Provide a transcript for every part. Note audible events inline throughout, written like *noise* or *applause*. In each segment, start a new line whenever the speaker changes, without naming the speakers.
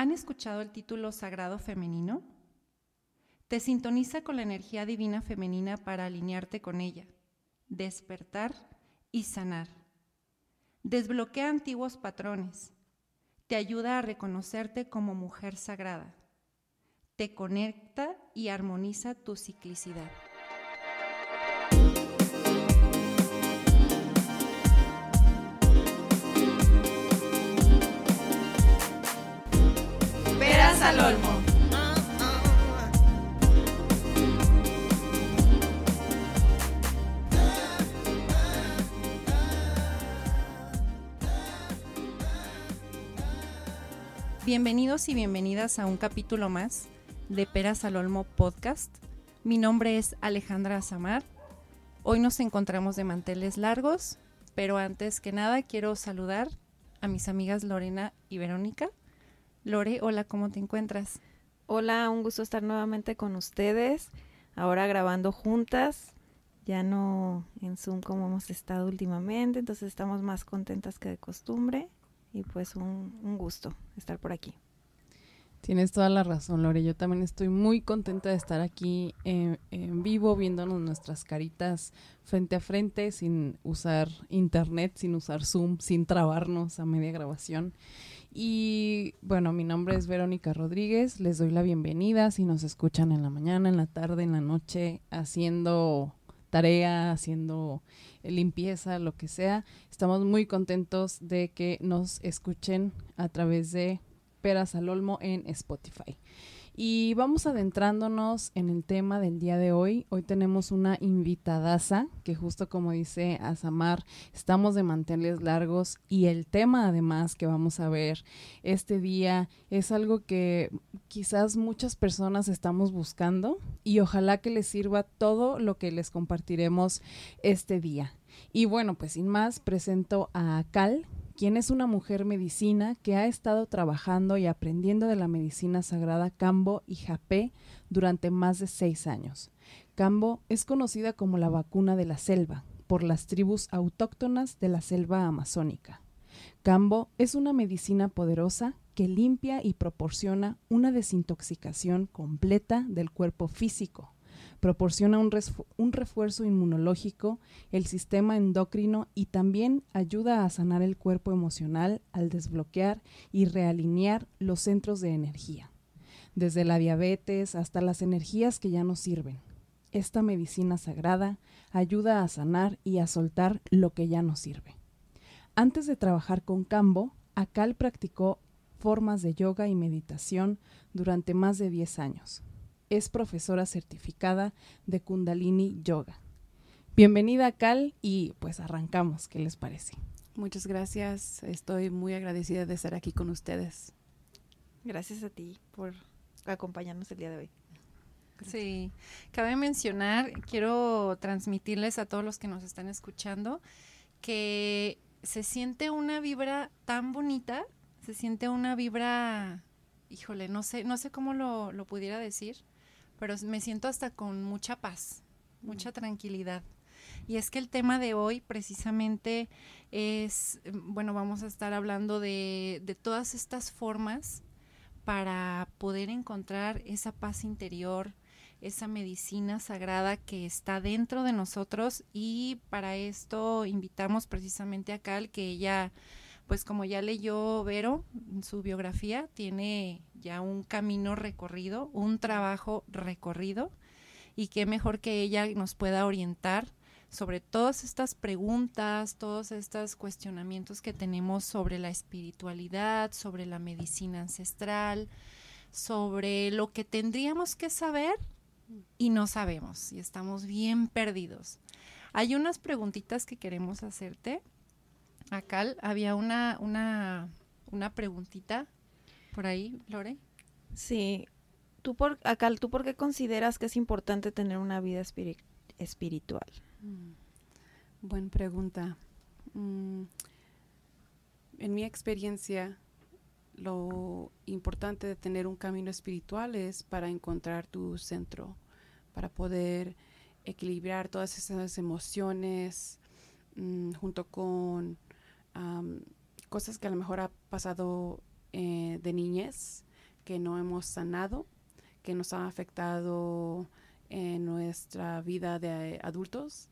¿Han escuchado el título Sagrado Femenino? Te sintoniza con la energía divina femenina para alinearte con ella, despertar y sanar. Desbloquea antiguos patrones. Te ayuda a reconocerte como mujer sagrada. Te conecta y armoniza tu ciclicidad. Bienvenidos y bienvenidas a un capítulo más de Peras al Olmo Podcast. Mi nombre es Alejandra Azamar. Hoy nos encontramos de manteles largos, pero antes que nada quiero saludar a mis amigas Lorena y Verónica. Lore, hola, ¿cómo te encuentras?
Hola, un gusto estar nuevamente con ustedes. Ahora grabando juntas, ya no en Zoom como hemos estado últimamente, entonces estamos más contentas que de costumbre y pues un, un gusto estar por aquí.
Tienes toda la razón, Lore. Yo también estoy muy contenta de estar aquí en, en, vivo, viéndonos nuestras caritas frente a frente, sin usar internet, sin usar Zoom, sin trabarnos a media grabación. Y bueno, mi nombre es Verónica Rodríguez. Les doy la bienvenida si nos escuchan en la mañana, en la tarde, en la noche, haciendo tarea, haciendo limpieza, lo que sea. Estamos muy contentos de que nos escuchen a través de Peras al Olmo en Spotify. Y vamos adentrándonos en el tema del día de hoy. Hoy tenemos una invitadaza que justo como dice Azamar, estamos de manteles largos y el tema además que vamos a ver este día es algo que quizás muchas personas estamos buscando y ojalá que les sirva todo lo que les compartiremos este día. Y bueno, pues sin más, presento a Cal, quien es una mujer medicina que ha estado trabajando y aprendiendo de la medicina sagrada Cambo y Japé durante más de seis años. Cambo es conocida como la vacuna de la selva por las tribus autóctonas de la selva amazónica. Cambo es una medicina poderosa que limpia y proporciona una desintoxicación completa del cuerpo físico, proporciona un, refuerzo inmunológico, el sistema endocrino y también ayuda a sanar el cuerpo emocional al desbloquear y realinear los centros de energía, desde la diabetes hasta las energías que ya no sirven. Esta medicina sagrada ayuda a sanar y a soltar lo que ya no sirve. Antes de trabajar con Cambo, Akal practicó formas de yoga y meditación durante más de 10 años es profesora certificada de Kundalini Yoga. Bienvenida, Cal, y pues arrancamos. ¿Qué les parece?
Muchas gracias. Estoy muy agradecida de estar aquí con ustedes.
Gracias a ti por acompañarnos el día de hoy.
Sí, cabe mencionar, quiero transmitirles a todos los que nos están escuchando que se siente una vibra tan bonita, se siente una vibra, híjole, no sé, no sé cómo lo, lo pudiera decir, pero me siento hasta con mucha paz, mucha tranquilidad. Y es que el tema de hoy precisamente es, bueno, vamos a estar hablando de, de todas estas formas para poder encontrar esa paz interior, esa medicina sagrada que está dentro de nosotros y para esto invitamos precisamente a Cal que ella pues como ya leyó Vero en su biografía, tiene ya un camino recorrido, un trabajo recorrido, y qué mejor que ella nos pueda orientar sobre todas estas preguntas, todos estos cuestionamientos que tenemos sobre la espiritualidad, sobre la medicina ancestral, sobre lo que tendríamos que saber y no sabemos y estamos bien perdidos. Hay unas preguntitas que queremos hacerte Acal, había una, una, una preguntita por ahí, Lore.
Sí. ¿Tú por, Acal, ¿tú por qué consideras que es importante tener una vida espiritual?
Mm. Buena pregunta. Mm. En mi experiencia, lo importante de tener un camino espiritual es para encontrar tu centro, para poder equilibrar todas esas emociones mm, junto con cosas que a lo mejor ha pasado eh, de niñez que no hemos sanado, que nos ha afectado en nuestra vida de adultos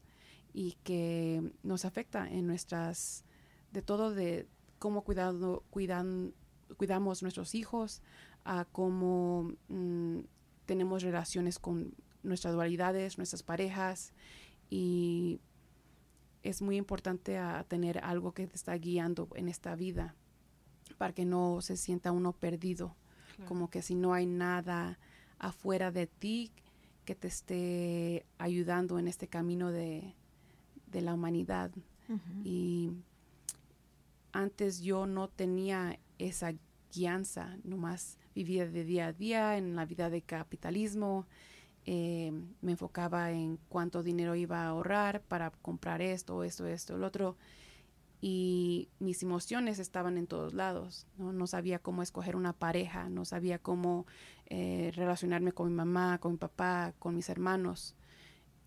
y que nos afecta en nuestras, de todo de cómo cuidado, cuidan, cuidamos nuestros hijos, a cómo mm, tenemos relaciones con nuestras dualidades, nuestras parejas y es muy importante a tener algo que te está guiando en esta vida para que no se sienta uno perdido, como que si no hay nada afuera de ti que te esté ayudando en este camino de, la humanidad. Y antes yo no tenía esa guianza, nomás vivía de día a día en la vida de capitalismo, eh, me enfocaba en cuánto dinero iba a ahorrar para comprar esto, esto, esto, el otro. Y mis emociones estaban en todos lados. No, sabía cómo escoger una pareja, no sabía cómo eh, relacionarme con mi mamá, con mi papá, con mis hermanos.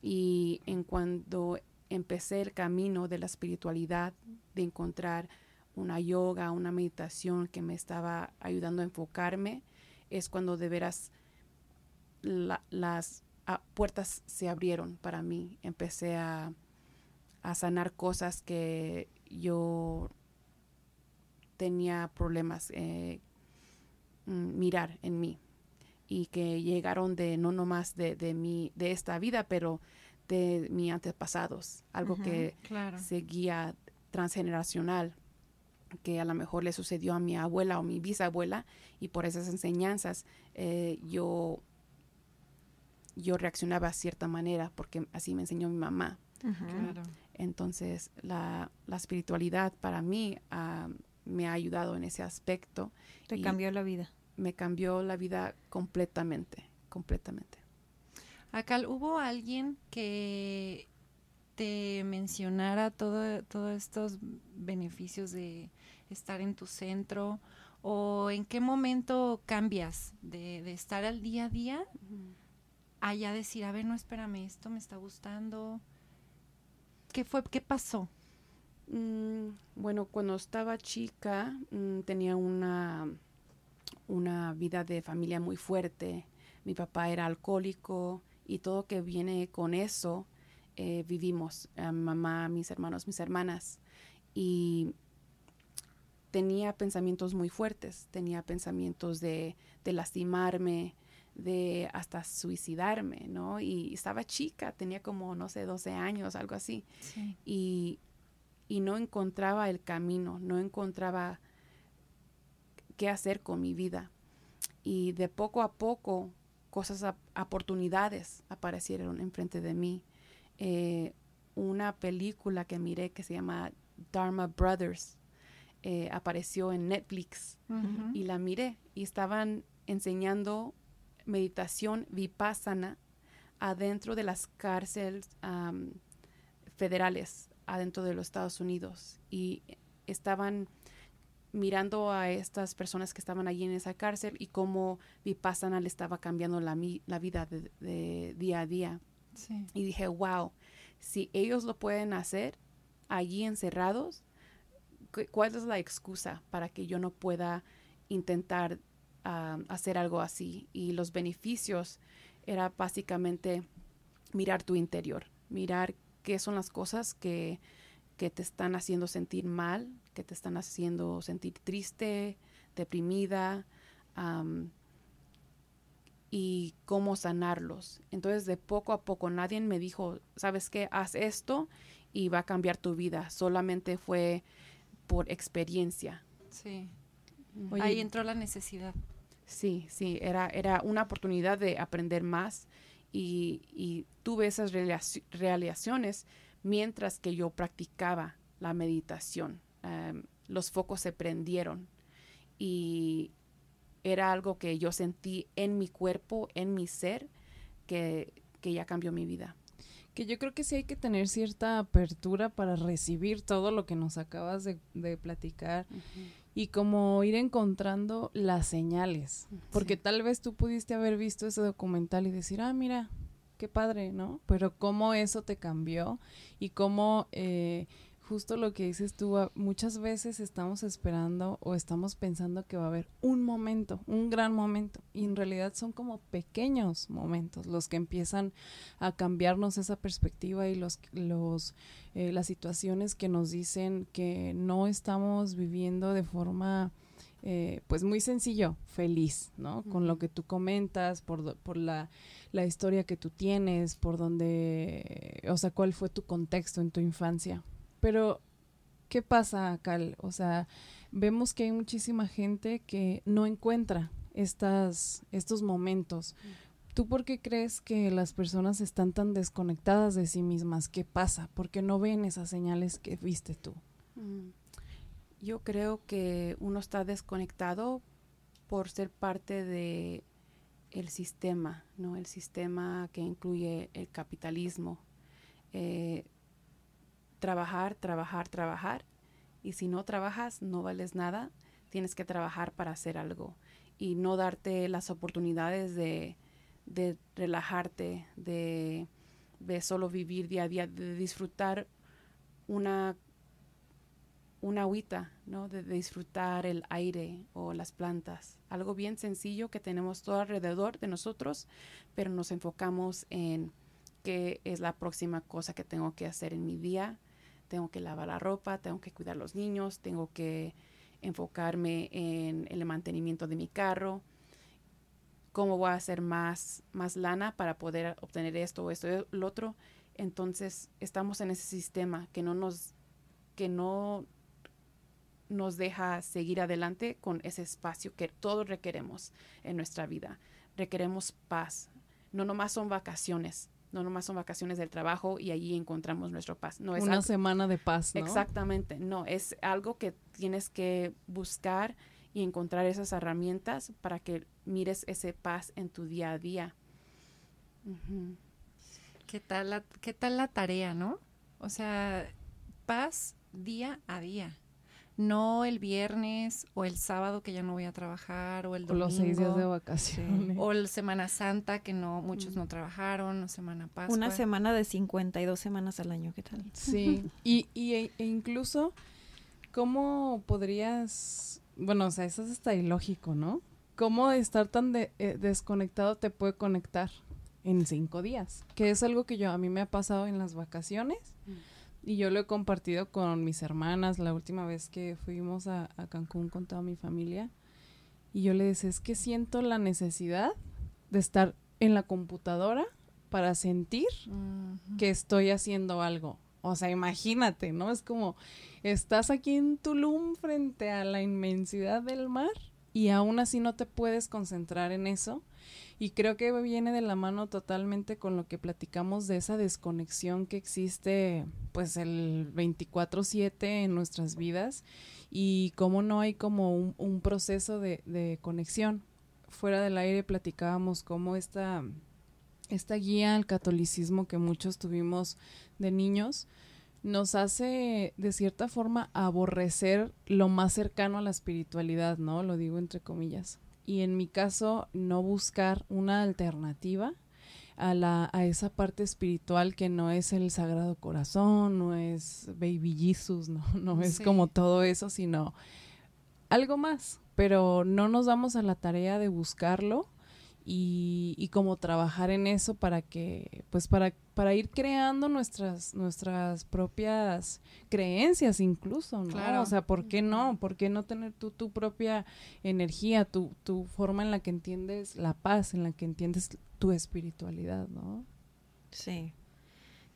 Y en cuando empecé el camino de la espiritualidad, de encontrar una yoga, una meditación que me estaba ayudando a enfocarme, es cuando de veras las ah, puertas se abrieron para mí. Empecé a, sanar cosas que yo tenía problemas eh, mm, mirar en mí. Y que llegaron de no nomás de, de, mi, de esta vida, pero de mis antepasados, algo que seguía transgeneracional que a lo mejor le sucedió a mi abuela o mi bisabuela y por esas enseñanzas eh, yo yo reaccionaba a cierta manera porque así me enseñó mi mamá. Entonces, la, espiritualidad para mí ah, me ha ayudado en ese aspecto.
Te cambió la vida.
Me cambió la vida completamente, completamente.
Acal, ¿hubo alguien que te mencionara todo, todos estos beneficios de estar en tu centro? ¿O en qué momento cambias de, estar al día a día ya decir, a ver, no, espérame, esto me está gustando. ¿Qué fue? ¿Qué pasó?
Mm, bueno, cuando estaba chica mm, tenía una, una vida de familia muy fuerte. Mi papá era alcohólico y todo que viene con eso eh, vivimos. mamá, mis hermanos, mis hermanas. Y tenía pensamientos muy fuertes. Tenía pensamientos de, de lastimarme, de hasta suicidarme, ¿no? Y estaba chica, tenía como, no sé, 12 años, algo así. Y, no encontraba el camino, no encontraba qué hacer con mi vida. Y de poco a poco, cosas, oportunidades aparecieron enfrente de mí. Eh, una película que miré que se llama Dharma Brothers eh, apareció en Netflix y la miré y estaban enseñando meditación vipassana adentro de las cárceles federales adentro de los Estados Unidos y estaban mirando a estas personas que estaban allí en esa cárcel y cómo Vipassana le estaba cambiando la, la vida de, día a día. Y dije, wow, si ellos lo pueden hacer allí encerrados, ¿cuál es la excusa para que yo no pueda intentar hacer algo así. Y los beneficios era básicamente mirar tu interior, mirar qué son las cosas que, que te están haciendo sentir mal, que te están haciendo sentir triste, deprimida, y cómo sanarlos. Entonces, de poco a poco, nadie me dijo, ¿sabes qué? Haz esto y va a cambiar tu vida. Solamente fue por experiencia.
Sí. Ahí entró la necesidad.
Sí, sí, era, era una oportunidad de aprender más y, tuve esas realizaciones mientras que yo practicaba la meditación. Em, los focos se prendieron y era algo que yo sentí en mi cuerpo, en mi ser, que, ya cambió mi vida.
Que yo creo que sí hay que tener cierta apertura para recibir todo lo que nos acabas de, platicar y como ir encontrando las señales. Porque tal vez tú pudiste haber visto ese documental y decir, ah, mira, qué padre, ¿no? Pero cómo eso te cambió y cómo eh, justo lo que dices tú, ah, muchas veces estamos esperando o estamos pensando que va a haber un momento, un gran momento, y en realidad son como pequeños momentos los que empiezan a cambiarnos esa perspectiva y los, los eh, las situaciones que nos dicen que no estamos viviendo de forma eh, pues muy sencillo, feliz, ¿no? Con lo que tú comentas, por, por la, la, historia que tú tienes, por donde, o sea, cuál fue tu contexto en tu infancia. Pero, ¿qué pasa, Cal? O sea, vemos que hay muchísima gente que no encuentra estas, estos momentos. ¿Tú por qué crees que las personas están tan desconectadas de sí mismas? ¿Qué pasa? ¿Por qué no ven esas señales que viste tú?
Mm. Yo creo que uno está desconectado por ser parte de el sistema, ¿no? El sistema que incluye el capitalismo. Eh, trabajar, trabajar, trabajar. Y si no trabajas, no vales nada. Tienes que trabajar para hacer algo y no darte las oportunidades de, de relajarte, de, de, solo vivir día a día, de disfrutar una una agüita, ¿no? De, disfrutar el aire o las plantas. Algo bien sencillo que tenemos todo alrededor de nosotros, pero nos enfocamos en qué es la próxima cosa que tengo que hacer en mi día. Tengo que lavar la ropa, tengo que cuidar a los niños, tengo que enfocarme en el mantenimiento de mi carro, cómo voy a hacer más, más lana para poder obtener esto o esto o lo otro. Entonces estamos en ese sistema que no nos, que no nos deja seguir adelante con ese espacio que todos requeremos en nuestra vida. Requeremos paz. No nomás son vacaciones, no nomás son vacaciones del trabajo y allí encontramos nuestro paz. No es
una semana de paz, ¿no?
Exactamente, no, es algo que tienes que buscar y encontrar esas herramientas para que mires ese paz en tu día a día.
¿Qué tal la, qué tal la tarea, no? O sea, paz día a día no el viernes o el sábado que ya no voy a trabajar o el domingo.
O los seis días de vacaciones.
O el Semana Santa que no muchos no trabajaron, o Semana Pascua.
Una semana de 52 semanas al año, ¿qué tal?
Sí, *laughs* y, y e, e incluso, ¿cómo podrías, bueno, o sea, eso es hasta ilógico, ¿no? ¿Cómo estar tan de, eh, desconectado te puede conectar en cinco días? Que es algo que yo, a mí me ha pasado en las vacaciones. Mm. Y yo lo he compartido con mis hermanas la última vez que fuimos a, Cancún con toda mi familia. Y yo le decía, es que siento la necesidad de estar en la computadora para sentir que estoy haciendo algo. O sea, imagínate, ¿no? Es como, estás aquí en Tulum frente a la inmensidad del mar y aún así no te puedes concentrar en eso y creo que viene de la mano totalmente con lo que platicamos de esa desconexión que existe pues el 24/7 en nuestras vidas y cómo no hay como un, proceso de, de, conexión. Fuera del aire platicábamos cómo esta, esta guía al catolicismo que muchos tuvimos de niños nos hace de cierta forma aborrecer lo más cercano a la espiritualidad, ¿no? Lo digo entre comillas y en mi caso no buscar una alternativa a, la, a esa parte espiritual que no es el Sagrado Corazón, no es Baby Jesus, no, *laughs* no es como todo eso, sino algo más, pero no nos damos a la tarea de buscarlo y, y como trabajar en eso para que, pues para, para ir creando nuestras, nuestras propias creencias incluso, ¿no? Claro. O sea, ¿por qué no? ¿Por qué no tener tú tu propia energía, tu, tu forma en la que entiendes la paz, en la que entiendes tu espiritualidad, ¿no?
Sí.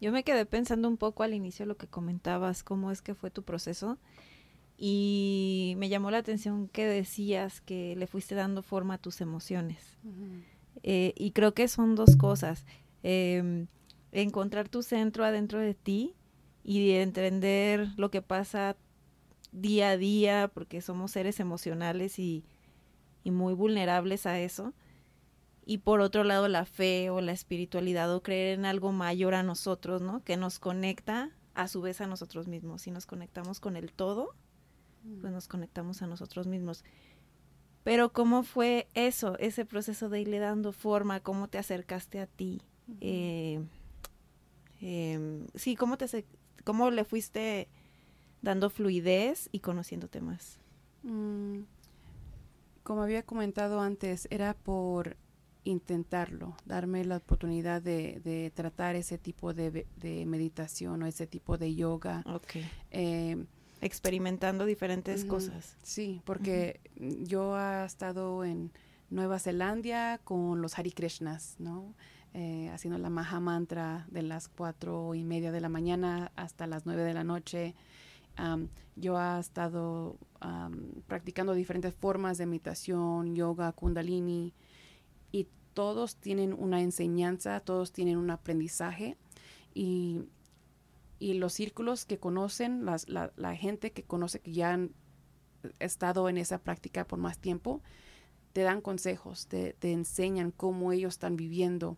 Yo me quedé pensando un poco al inicio lo que comentabas, cómo es que fue tu proceso. Y me llamó la atención que decías que le fuiste dando forma a tus emociones. Eh, y creo que son dos cosas. Em, encontrar tu centro adentro de ti y entender lo que pasa día a día, porque somos seres emocionales y, y muy vulnerables a eso. Y por otro lado, la fe o la espiritualidad o creer en algo mayor a nosotros, ¿no? Que nos conecta a su vez a nosotros mismos. Si nos conectamos con el todo, pues nos conectamos a nosotros mismos. Pero ¿cómo fue eso, ese proceso de irle dando forma? ¿Cómo te acercaste a ti? eh, sí, ¿cómo, te, ¿cómo le fuiste dando fluidez y conociéndote más?
Mm, como había comentado antes, era por intentarlo, darme la oportunidad de, de tratar ese tipo de, de, meditación o ese tipo de yoga.
Ok.
Eh,
Experimentando diferentes cosas.
Sí, porque yo he estado en Nueva Zelanda con los Hare Krishnas, ¿no? Eh, haciendo la Maha Mantra de las cuatro y media de la mañana hasta las nueve de la noche. Yo he estado practicando diferentes formas de meditación, yoga, kundalini, y todos tienen una enseñanza, todos tienen un aprendizaje, y, y los círculos que conocen, las- la, la gente que conoce que ya han estado en esa práctica por más tiempo, te dan consejos, te, te enseñan cómo ellos están viviendo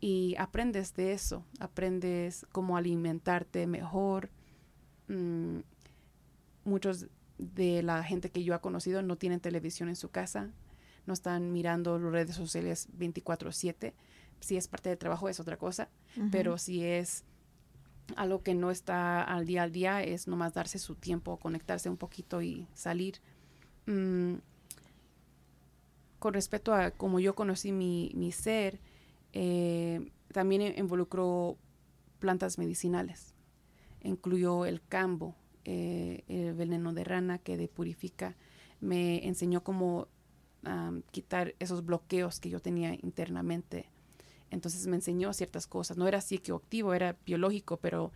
y aprendes de eso, aprendes cómo alimentarte mejor. Mm, muchos de la gente que yo he conocido no tienen televisión en su casa, no están mirando las redes sociales 24/7. Si es parte del trabajo es otra cosa, pero si es algo que no está al día al día, es nomás darse su tiempo, conectarse un poquito y salir. Mm, con respecto a cómo yo conocí mi, mi ser, eh, también in- involucró plantas medicinales. Incluyó el cambo, eh, el veneno de rana que depurifica. Me enseñó cómo quitar esos bloqueos que yo tenía internamente. Entonces me enseñó ciertas cosas. No era psicoactivo, era biológico, pero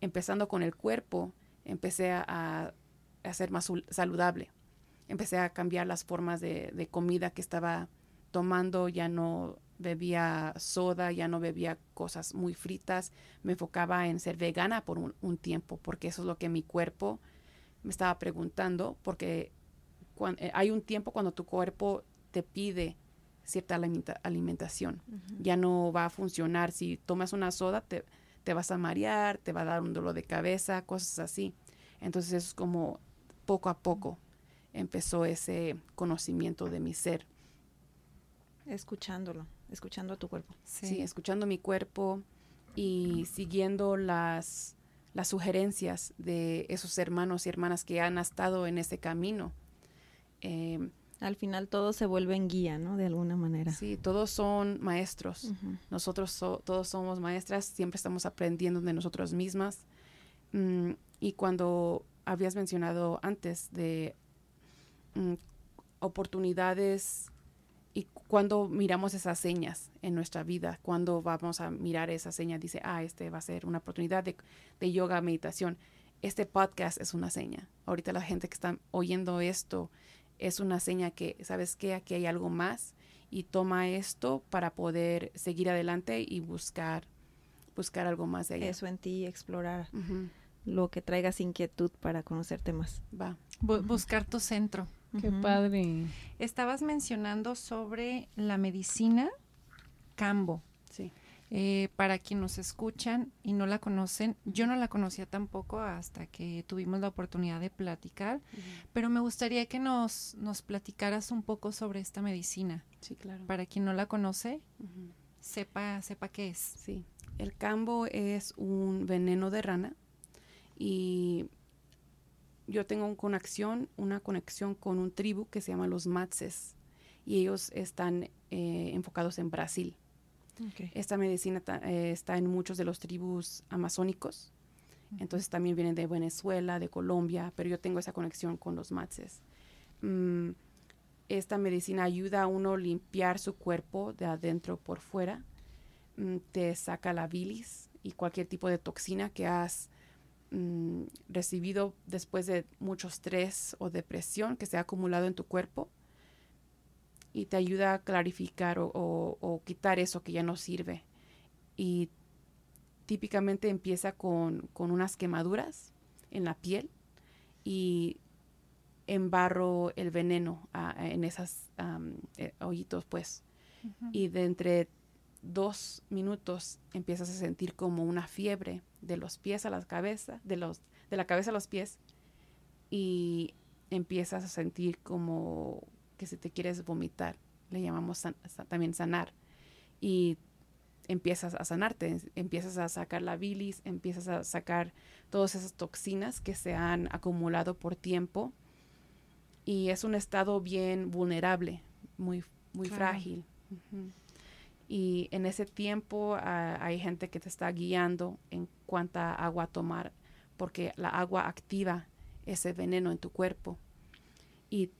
empezando con el cuerpo, empecé a, a- ser más saludable. Empecé a cambiar las formas de, comida que estaba tomando. Ya no bebía soda, ya no bebía cosas muy fritas. Me enfocaba en ser vegana por un, tiempo, porque eso es lo que mi cuerpo me estaba preguntando, porque eh, hay un tiempo cuando tu cuerpo te pide cierta alimenta- alimentación ya no va a funcionar. Si tomas una soda, te, te vas a marear, te va a dar un dolor de cabeza, cosas así. Entonces es como poco a poco empezó ese conocimiento de mi ser.
Escuchándolo, escuchando a tu cuerpo.
Sí, escuchando mi cuerpo y siguiendo las, las sugerencias de esos hermanos y hermanas que han estado en ese camino. Eh,
Al final todo se vuelve en guía, ¿no? De alguna manera.
sí, todos son maestros. Nosotros so- todos somos maestras, siempre estamos aprendiendo de nosotros mismas. Mm, y cuando habías mencionado antes de mm, oportunidades y cuando miramos esas señas en nuestra vida, cuando vamos a mirar esa seña, dice, ah, este va a ser una oportunidad de, de yoga, meditación. Este podcast es una seña. Ahorita la gente que está oyendo esto es una seña que, ¿sabes qué? Aquí hay algo más y toma esto para poder seguir adelante y buscar buscar algo más de allá.
Eso en ti, explorar lo que traigas inquietud para conocerte más.
Va.
Bu- buscar tu centro.
Qué padre.
Estabas mencionando sobre la medicina cambo. Eh, para quien nos escuchan y no la conocen, yo no la conocía tampoco hasta que tuvimos la oportunidad de platicar, pero me gustaría que nos, nos platicaras un poco sobre esta medicina.
Sí, claro.
Para quien no la conoce, sepa, sepa qué es.
Sí. El cambo es un veneno de rana y yo tengo una conexión, una conexión con un tribu que se llama los Matses y ellos están eh, enfocados en Brasil. Esta medicina ta- eh, está en muchos de los tribus amazónicos. Entonces también vienen de Venezuela, de Colombia, pero yo tengo esa conexión con los matses. Mm, esta medicina ayuda a uno a limpiar su cuerpo de adentro por fuera. Mm, te saca la bilis y cualquier tipo de toxina que has mm, recibido después de mucho estrés o depresión que se ha acumulado en tu cuerpo y te ayuda a clarificar o, o- o quitar eso que ya no sirve. Y típicamente empieza con, con unas quemaduras en la piel y embarro el veneno en esas eh, hoyitos, pues. Y de entre dos minutos empiezas a sentir como una fiebre de los pies a la cabeza, de, los, de la cabeza a los pies, y empiezas a sentir como que si te quieres vomitar, le llamamos san- también sanar. Y empiezas a sanarte, empiezas a sacar la bilis, empiezas a sacar todas esas toxinas que se han acumulado por tiempo y es un estado bien vulnerable, muy, muy frágil. Y en ese tiempo ah, hay gente que te está guiando en cuánta agua tomar, porque la agua activa ese veneno en tu cuerpo. Y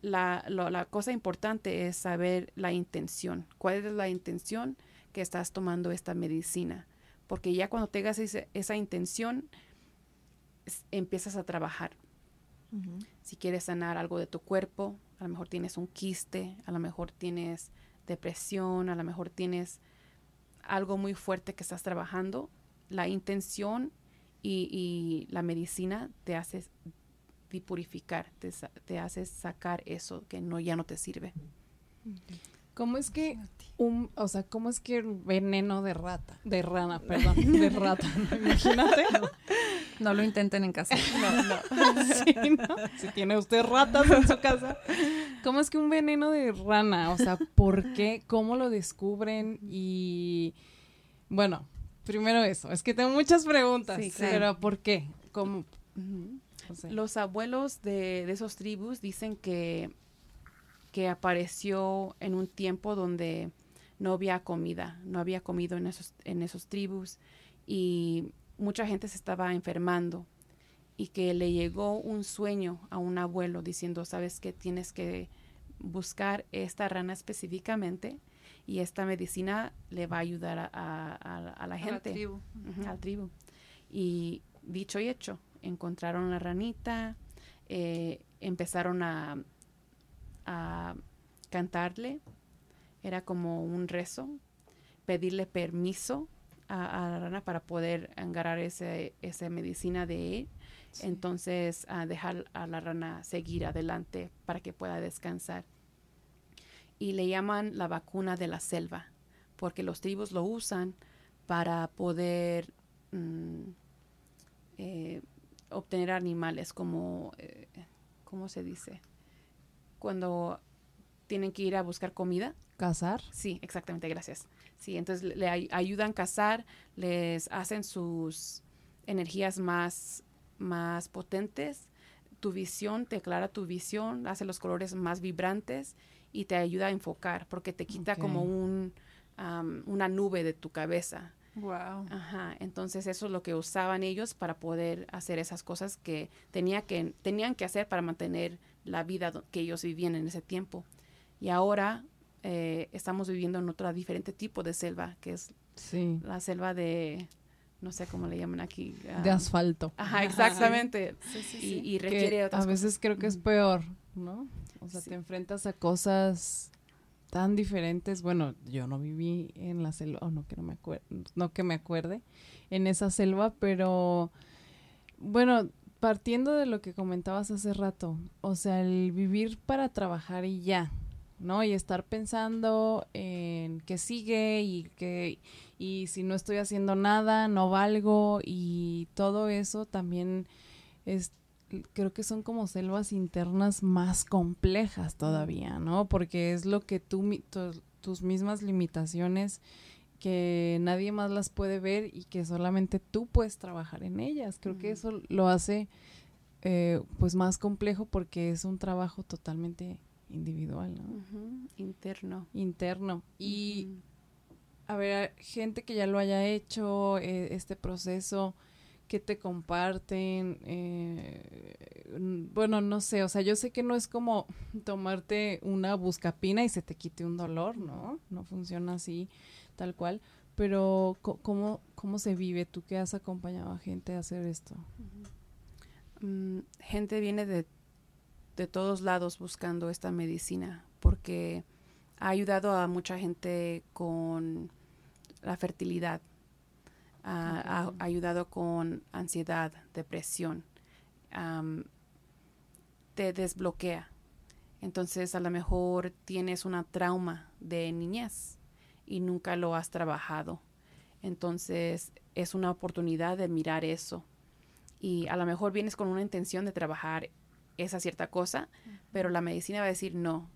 la, la cosa importante es saber la intención. ¿Cuál es la intención que estás tomando esta medicina? Porque ya cuando tengas esa intención, empiezas a trabajar. Si quieres sanar algo de tu cuerpo, a lo mejor tienes un quiste, a lo mejor tienes depresión, a lo mejor tienes algo muy fuerte que estás trabajando, la intención y, la medicina te hace purificar, te, te, hace sacar eso que no ya no te sirve.
¿Cómo es que un, o sea, cómo es que veneno de rata, de rana, perdón, de *laughs* rata, *laughs* imagínate?
No lo intenten en casa. *laughs* No, no.
Si tiene usted ratas en su casa. ¿Cómo es que un veneno de rana? O sea, ¿por qué? ¿Cómo lo descubren? Y bueno, primero eso. Es que tengo muchas preguntas. Sí, Pero ¿por qué? ¿Cómo?
Los abuelos de, de, esos tribus dicen que, que apareció en un tiempo donde no había comida, no había comido en esos, en esos tribus y mucha gente se estaba enfermando y que le llegó un sueño a un abuelo diciendo, sabes que tienes que buscar esta rana específicamente y esta medicina le va a ayudar a, la gente, a la tribu. Y dicho y hecho, encontraron la ranita, eh, empezaron a, a cantarle, era como un rezo, pedirle permiso a, la rana para poder agarrar ese, esa medicina de él. Entonces, a dejar a la rana seguir adelante para que pueda descansar. Y le llaman la vacuna de la selva, porque los tribus lo usan para poder mm, eh, obtener animales como, eh, ¿cómo se dice? Cuando tienen que ir a buscar comida.
¿Cazar?
Sí, exactamente, gracias. Sí, entonces le ayudan a cazar, les hacen sus energías más, más potentes, tu visión, te aclara tu visión, hace los colores más vibrantes y te ayuda a enfocar porque te quita como un, una nube de tu cabeza.
Wow.
Ajá, entonces eso es lo que usaban ellos para poder hacer esas cosas que, tenía que tenían que hacer para mantener la vida que ellos vivían en ese tiempo. Y ahora eh, estamos viviendo en otro diferente tipo de selva, que es la selva de, no sé cómo le llaman aquí.
de asfalto.
Ajá, exactamente. y, requiere
A veces creo que es peor, ¿no? O sea, te enfrentas a cosas tan diferentes. Bueno, yo no viví en la selva, o no que no me acuerde, no que me acuerde, en esa selva, pero bueno, partiendo de lo que comentabas hace rato, o sea, el vivir para trabajar y ya, ¿no? Y estar pensando en qué sigue y que y si no estoy haciendo nada, no valgo y todo eso también es creo que son como selvas internas más complejas todavía, ¿no? Porque es lo que tú tus mismas limitaciones que nadie más las puede ver y que solamente tú puedes trabajar en ellas. Creo que eso lo hace eh, pues más complejo porque es un trabajo totalmente individual, ¿no?
Interno.
Interno. Y, a ver, gente que ya lo haya hecho, eh, este proceso, que te comparten, eh, bueno, no sé, o sea, yo sé que no es como tomarte una buscapina y se te quite un dolor, ¿no? No funciona así, tal cual, pero ¿cómo, cómo se vive? ¿Tú que has acompañado a gente a hacer esto?
Mm, gente viene de de todos lados buscando esta medicina porque ha ayudado a mucha gente con la fertilidad, ha, ayudado con ansiedad, depresión, te desbloquea. Entonces a lo mejor tienes una trauma de niñez y nunca lo has trabajado. Entonces es una oportunidad de mirar eso. Y a lo mejor vienes con una intención de trabajar esa cierta cosa, pero la medicina va a decir no.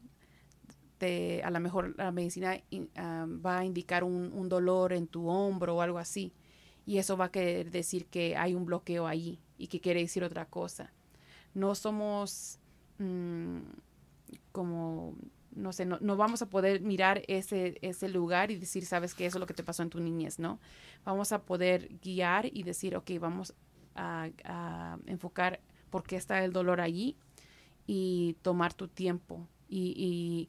te, a lo mejor la medicina va a indicar un, dolor en tu hombro o algo así. Y eso va a querer decir que hay un bloqueo ahí y que quiere decir otra cosa. No somos mm, como, no sé, no, no, vamos a poder mirar ese, ese lugar y decir, sabes que eso es lo que te pasó en tu niñez, ¿no? Vamos a poder guiar y decir, ok, vamos a, a enfocar por qué está el dolor allí y tomar tu tiempo y,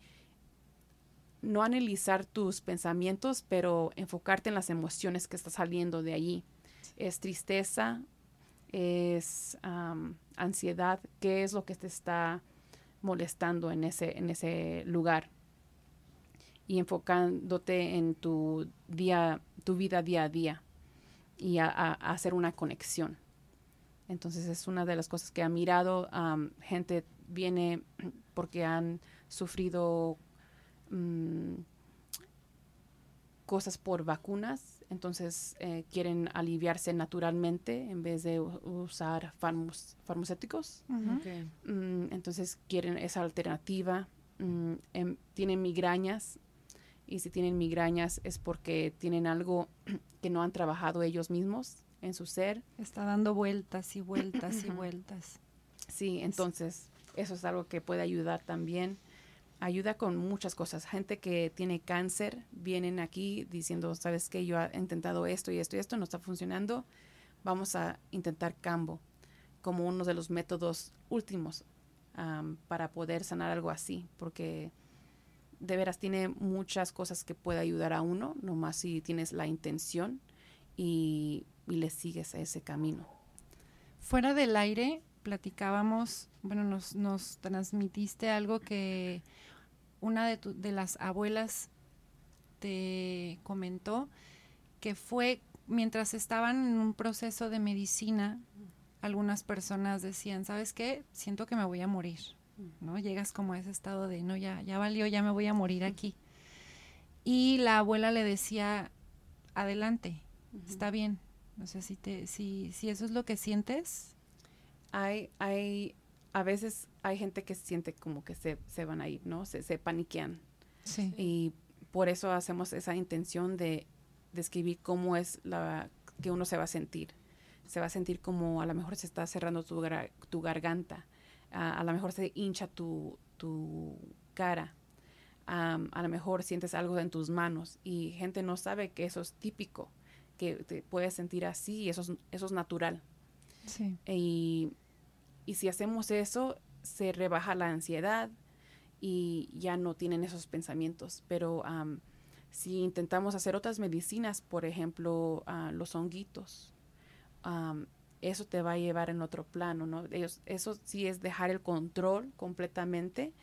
no analizar tus pensamientos, pero enfocarte en las emociones que está saliendo de allí. Es tristeza, es ansiedad, qué es lo que te está molestando en ese, en ese lugar. Y enfocándote en tu día, tu vida día a día y hacer una conexión. Entonces es una de las cosas que ha mirado. gente viene porque han sufrido mm, cosas por vacunas, entonces eh, quieren aliviarse naturalmente en vez de usar farmacéuticos. Mm, entonces quieren esa alternativa. Mm, em, tienen migrañas y si tienen migrañas es porque tienen algo *clears throat* que no han trabajado ellos mismos en su ser.
Está dando vueltas y vueltas y vueltas.
Sí, entonces eso es algo que puede ayudar también. Ayuda con muchas cosas. Gente que tiene cáncer vienen aquí diciendo, sabes que yo he intentado esto y esto y esto, no está funcionando. Vamos a intentar cambo como uno de los métodos últimos para poder sanar algo así, porque de veras tiene muchas cosas que puede ayudar a uno, nomás si tienes la intención y, y le sigues a ese camino.
Fuera del aire, platicábamos, bueno, nos, nos transmitiste algo que una de, de las abuelas te comentó, que fue mientras estaban en un proceso de medicina, algunas personas decían, ¿sabes qué? Siento que me voy a morir, ¿no? Llegas como a ese estado de, no, ya, ya valió, ya me voy a morir aquí. Y la abuela le decía, adelante, está bien. O sea, si, te, si, si eso es lo que sientes,
hay, hay, a veces hay gente que siente como que se, se van a ir, ¿no? Se, se paniquean. Sí. Y por eso hacemos esa intención de describir cómo es la que uno se va a sentir. Se va a sentir como a lo mejor se está cerrando tu, tu garganta, a lo mejor se hincha tu, tu cara, a lo mejor sientes algo en tus manos y gente no sabe que eso es típico, que te puedes sentir así y eso es, eso es natural. Sí. Y y si hacemos eso, se rebaja la ansiedad y ya no tienen esos pensamientos. Pero si intentamos hacer otras medicinas, por ejemplo, uh, los honguitos, eso te va a llevar en otro plano, ¿no? eso sí es dejar el control completamente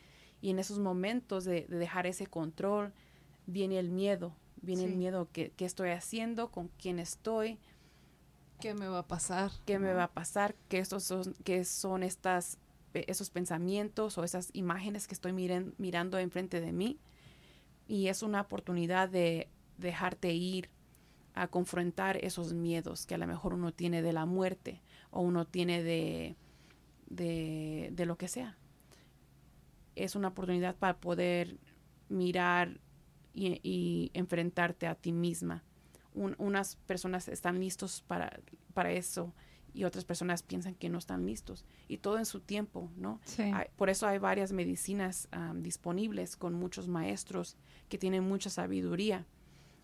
y en esos momentos de, dejar ese control viene el miedo, viene el miedo que, estoy haciendo, con quién estoy,
¿Qué me va a pasar?
¿Qué me va a pasar? ¿Qué, estos son, qué son estas, esos pensamientos o esas imágenes que estoy miren, mirando enfrente de mí? Y es una oportunidad de dejarte ir a confrontar esos miedos que a lo mejor uno tiene de la muerte o uno tiene de, de, lo que sea. Es una oportunidad para poder mirar y enfrentarte a ti misma unas personas están listos para, para eso y otras personas piensan que no están listos. Y todo en su tiempo, ¿no? por eso hay varias medicinas disponibles con muchos maestros que tienen mucha sabiduría.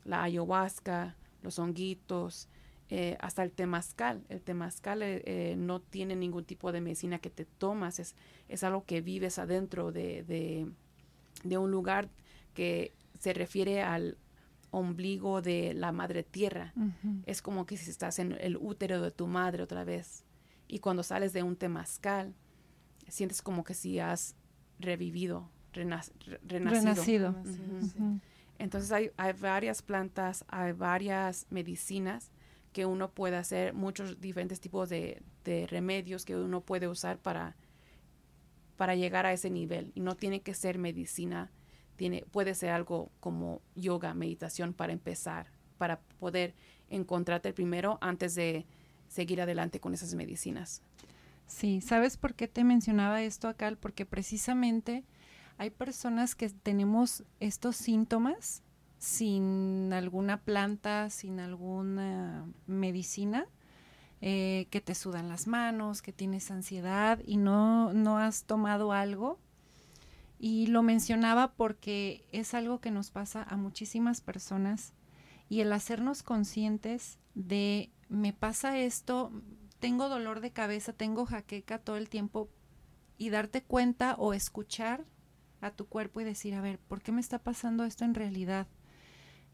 La ayahuasca, los honguitos, eh, hasta el temazcal. El temazcal eh, eh, no tiene ningún tipo de medicina que te tomas, es, es algo que vives adentro de, de, de un lugar que se refiere al, ombligo de la madre tierra. Es como que si estás en el útero de tu madre otra vez. Y cuando sales de un temazcal, sientes como que si has revivido, renacido. Entonces hay, hay, varias plantas, hay varias medicinas que uno puede hacer, muchos diferentes tipos de, de remedios que uno puede usar para, para llegar a ese nivel. Y no tiene que ser medicina tiene, puede ser algo como yoga, meditación para empezar, para poder encontrarte primero antes de seguir adelante con esas medicinas.
Sí, ¿sabes por qué te mencionaba esto acá? Porque precisamente hay personas que tenemos estos síntomas sin alguna planta, sin alguna medicina, eh, que te sudan las manos, que tienes ansiedad y no, no has tomado algo. Y lo mencionaba porque es algo que nos pasa a muchísimas personas y el hacernos conscientes de me pasa esto, tengo dolor de cabeza, tengo jaqueca todo el tiempo y darte cuenta o escuchar a tu cuerpo y decir, a ver, ¿por qué me está pasando esto en realidad?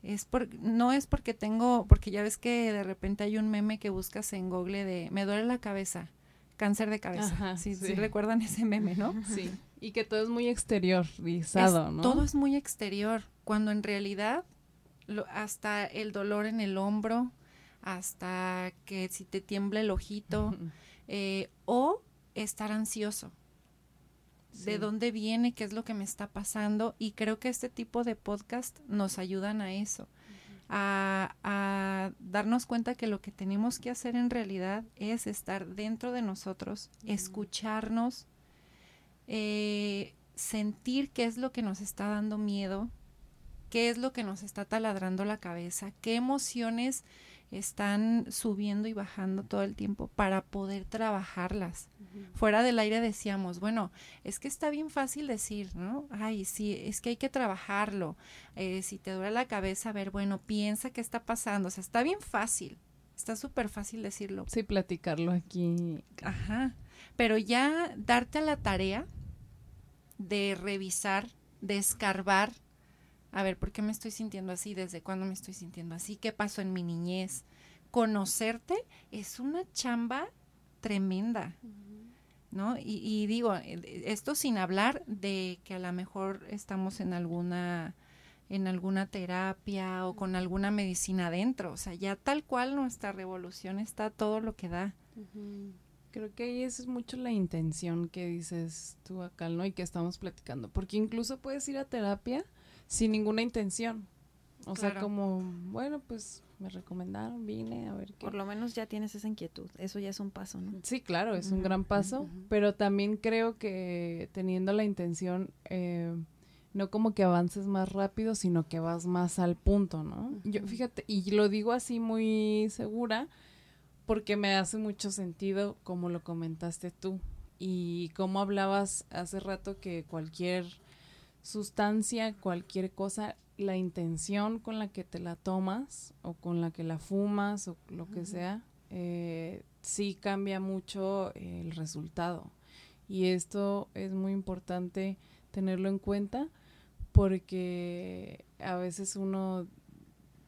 Es por, no es porque tengo, porque ya ves que de repente hay un meme que buscas en Google de me duele la cabeza, cáncer de cabeza. sí, sí. recuerdan ese meme, ¿no?
Sí. Y que todo es muy exteriorizado, ¿no?
Todo es muy exterior, cuando en realidad hasta el dolor en el hombro, hasta que si te tiembla el ojito, eh, o estar ansioso. De dónde viene, qué es lo que me está pasando. Y creo que este tipo de podcast nos ayudan a eso. a, darnos cuenta que lo que tenemos que hacer en realidad es estar dentro de nosotros, escucharnos, eh, sentir qué es lo que nos está dando miedo, qué es lo que nos está taladrando la cabeza, qué emociones están subiendo y bajando todo el tiempo para poder trabajarlas. Fuera del aire decíamos, bueno, es que está bien fácil decir, ¿no? Ay, sí, es que hay que trabajarlo. Eh, si te duele la cabeza, a ver, bueno, piensa qué está pasando. O sea, está bien fácil. Está súper fácil decirlo.
Sí, platicarlo aquí.
Ajá. Pero ya darte a la tarea de revisar, de escarbar, a ver, ¿por qué me estoy sintiendo así? ¿Desde cuándo me estoy sintiendo así? ¿Qué pasó en mi niñez? Conocerte es una chamba tremenda, ¿no? Y, digo, esto sin hablar de que a lo mejor estamos en alguna en alguna terapia o con alguna medicina adentro, o sea, ya tal cual nuestra revolución está todo lo que da.
Creo que ahí es mucho la intención que dices tú acá, ¿no? Y que estamos platicando, porque incluso puedes ir a terapia sin ninguna intención. O sea, como, bueno, pues me recomendaron, vine a ver qué.
Por lo menos ya tienes esa inquietud. Eso ya es un paso, ¿no?
Sí, claro, es un gran paso. Pero también creo que teniendo la intención, eh, no como que avances más rápido, sino que vas más al punto, ¿no? Yo, fíjate, y lo digo así muy segura, porque me hace mucho sentido como lo comentaste tú. Y como hablabas hace rato que cualquier sustancia, cualquier cosa, la intención con la que te la tomas o con la que la fumas o lo que sea, eh, sí cambia mucho el resultado. Y esto es muy importante tenerlo en cuenta porque a veces uno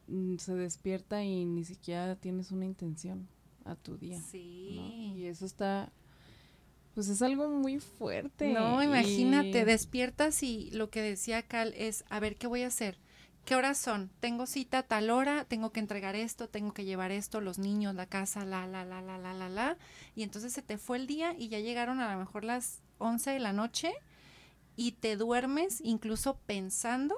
mm, se despierta y ni siquiera tienes una intención a tu día. Sí. Y eso está pues es algo muy fuerte.
No, imagínate, despiertas y lo que decía Cal es, a ver, ¿qué voy a hacer? ¿Qué horas son? Tengo cita a tal hora, tengo que entregar esto, tengo que llevar esto, los niños, la casa, la, la, la, la, la, la, la. Y entonces se te fue el día y ya llegaron a lo mejor las 11 de la noche y te duermes incluso pensando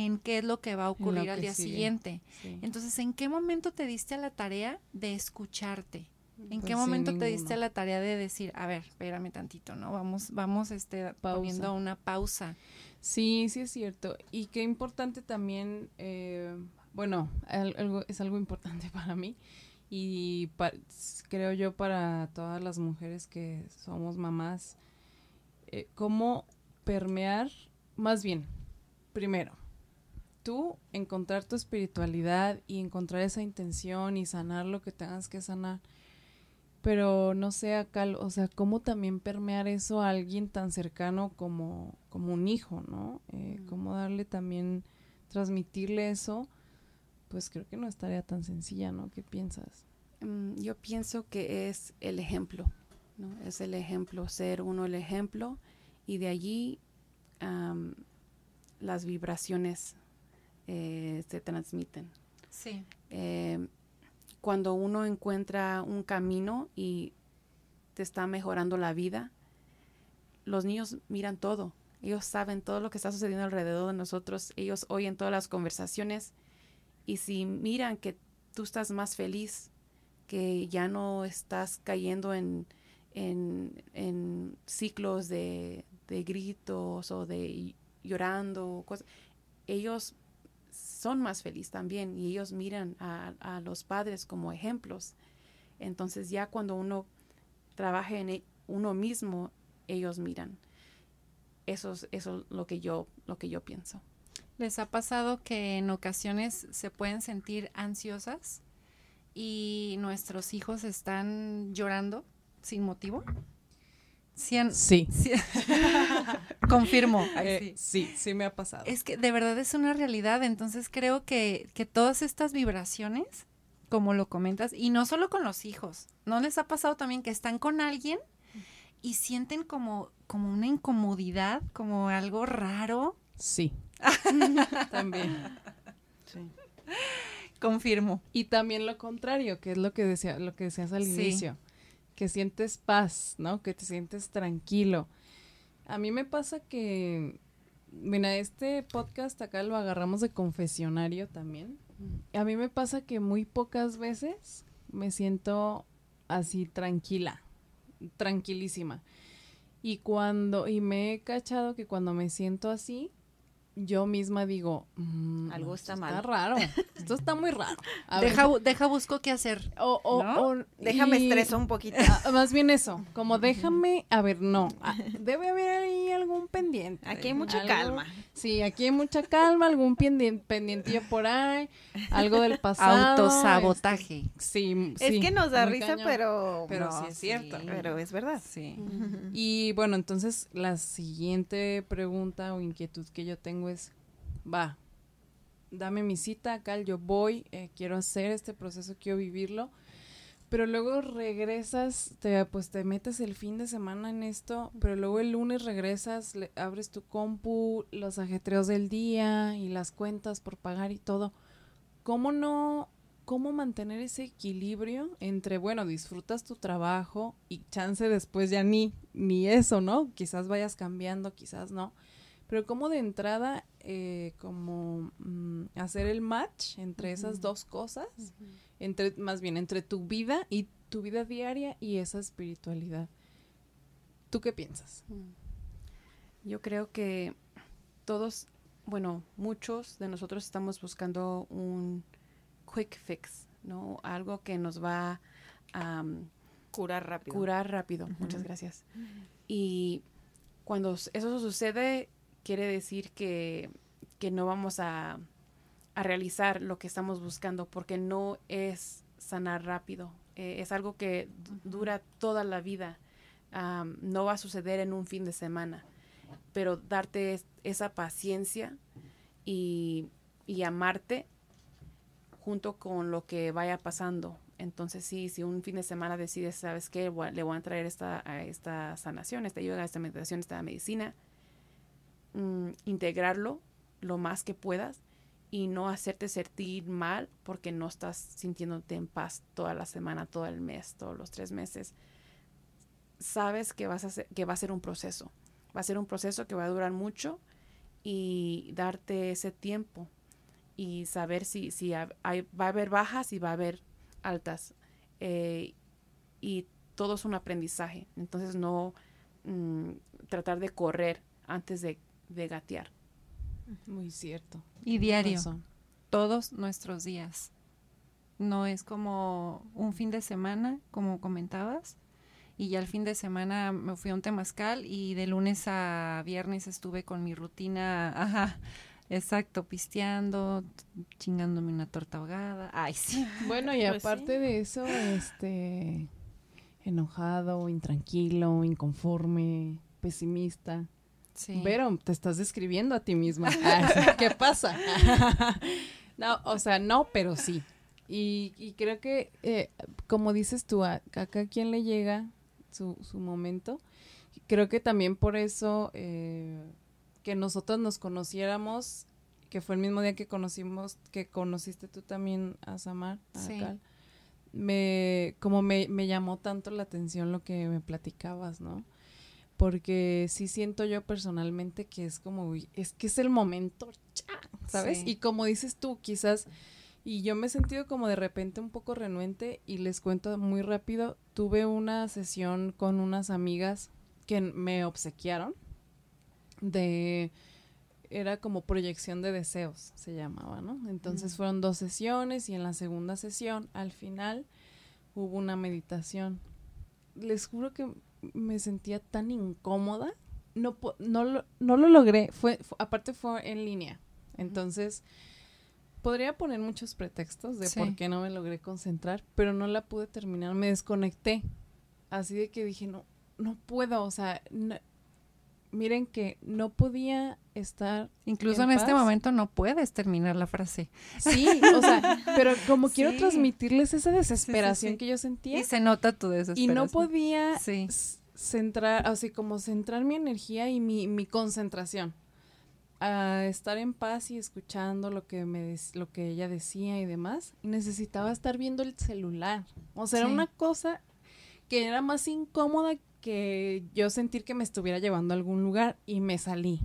en qué es lo que va a ocurrir al día siguiente. Entonces, ¿en qué momento te diste a la tarea de escucharte? ¿En qué pues momento te diste la tarea de decir, a ver, espérame tantito, ¿no? Vamos, vamos, este, poniendo una pausa.
Sí, sí es cierto. Y qué importante también, eh, bueno, algo, es algo importante *laughs* para mí y creo yo para todas las mujeres que somos mamás, eh, cómo permear, más bien, primero, tú encontrar tu espiritualidad y encontrar esa intención y sanar lo que tengas que sanar pero no sé acá, o sea, cómo también permear eso a alguien tan cercano como, como un hijo, ¿no? Eh, cómo darle también, transmitirle eso, pues creo que no estaría tan sencilla, ¿no? ¿Qué piensas?
Mm, yo pienso que es el ejemplo, ¿no? Es el ejemplo, ser uno el ejemplo y de allí las vibraciones eh, se transmiten.
Sí.
Eh, cuando uno encuentra un camino y te está mejorando la vida, los niños miran todo. Ellos saben todo lo que está sucediendo alrededor de nosotros. Ellos oyen todas las conversaciones. Y si miran que tú estás más feliz, que ya no estás cayendo en, en, ciclos de, de gritos o de llorando, cosas, ellos son más felices también y ellos miran a, a, los padres como ejemplos. Entonces ya cuando uno trabaja en e, uno mismo, ellos miran. Eso es eso lo que yo lo que yo pienso.
¿Les ha pasado que en ocasiones se pueden sentir ansiosas y nuestros hijos están llorando sin motivo?
Sí. *laughs*
Confirmo.
Eh, sí. sí. me ha pasado.
Es que de verdad es una realidad, entonces creo que, que todas estas vibraciones, como lo comentas, y no solo con los hijos, ¿no les ha pasado también que están con alguien y sienten como, como una incomodidad, como algo raro?
Sí. *laughs* también.
Sí. Confirmo.
Y también lo contrario, que es lo que decía, lo que decías al inicio que sientes paz, ¿no? Que te sientes tranquilo. A mí me pasa que, mira, este podcast acá lo agarramos de confesionario también. A mí me pasa que muy pocas veces me siento así tranquila, tranquilísima. Y cuando, y me he cachado que cuando me siento así, yo misma digo,
mm, algo está mal.
Está raro. Esto está muy raro.
deja, deja busco qué hacer.
O, déjame estreso un poquito.
Más bien eso, como déjame, a ver, no. Debe haber ahí algún pendiente.
Aquí hay mucha calma.
Sí, aquí hay mucha calma, algún pendiente, pendientillo por ahí, algo del *laughs* pasado.
Autosabotaje.
sí,
Es que nos da risa, pero
pero sí es cierto.
Pero es verdad.
Sí.
Y bueno, entonces la siguiente pregunta o inquietud que yo tengo es, va, dame mi cita, Cal, yo voy, eh, quiero hacer este proceso, quiero vivirlo. Pero luego regresas, te, pues te metes el fin de semana en esto, pero luego el lunes regresas, le, abres tu compu, los ajetreos del día y las cuentas por pagar y todo. ¿Cómo no, cómo mantener ese equilibrio entre, bueno, disfrutas tu trabajo y chance después ya ni, ni eso, ¿no? Quizás vayas cambiando, quizás no pero como de entrada, eh, como mm, hacer el match entre esas dos cosas, entre más bien entre tu vida y tu vida diaria y esa espiritualidad. ¿Tú qué piensas?
Mm. Yo creo que todos, bueno, muchos de nosotros estamos buscando un quick fix, ¿no? Algo que nos va a
curar rápido.
Curar rápido, muchas gracias. Y cuando eso sucede, quiere decir que, no vamos a, realizar lo que estamos buscando porque no es sanar rápido. Eh, es algo que dura toda la vida. no va a suceder en un fin de semana. Pero darte esa paciencia y, amarte junto con lo que vaya pasando. Entonces, sí, si un fin de semana decides, ¿sabes qué? Le voy a traer esta, esta sanación, esta yoga, esta meditación, esta medicina, Mm, integrarlo lo más que puedas y no hacerte sentir mal porque no estás sintiéndote en paz toda la semana, todo el mes, todos los tres meses. Sabes que, vas a que va a ser un proceso. Va a ser un proceso que va a durar mucho y darte ese tiempo y saber si, si va a haber bajas y va a haber altas. Eh, y todo es un aprendizaje. Entonces no mm, tratar de correr antes de de gatear.
Muy cierto.
Y diario. Todos nuestros días. No es como un fin de semana, como comentabas. Y ya el fin de semana me fui a un temazcal y de lunes a viernes estuve con mi rutina, ajá, exacto, pisteando, chingándome una torta ahogada. Ay, sí. *laughs*
Bueno, y pues aparte de eso, este enojado, intranquilo, inconforme, pesimista. Pero te estás describiendo a ti misma. *laughs* Ah, ¿Qué pasa? *laughs* no, o sea, no, pero sí. Y, creo que, eh, como dices tú, a, cada quien le llega su, su momento. Creo que también por eso eh, que nosotros nos conociéramos, que fue el mismo día que conocimos, que conociste tú también a Samar, a me, como me, me llamó tanto la atención lo que me platicabas, ¿no? Porque sí siento yo personalmente que es como, es que es el momento, ¿sabes? Y como dices tú, quizás, y yo me he sentido como de repente un poco renuente y les cuento muy rápido, tuve una sesión con unas amigas que me obsequiaron de era como proyección de deseos, se llamaba, ¿no? Entonces fueron dos sesiones y en la segunda sesión, al final, hubo una meditación. Les juro que me sentía tan incómoda. No, no, lo, no lo logré. Fue, fu- aparte fue en línea. Entonces, podría poner muchos pretextos de
Sí.
por qué no me logré concentrar, pero no la pude terminar. Me desconecté. Así de que dije, no, no puedo. O sea, no- miren que no podía estar
Incluso
¿En
en, este momento no puedes terminar la frase.
Sí, o sea, *laughs* pero como quiero transmitirles esa desesperación
sí.
que yo sentía
Y se nota tu
y
desesperación.
no podía centrar, así como centrar mi energía y mi, mi concentración a estar en paz y escuchando lo que me lo que ella decía y demás y necesitaba estar viendo el celular. O sea, era una cosa que era más incómoda que yo sentir que me estuviera llevando a algún lugar y me salí.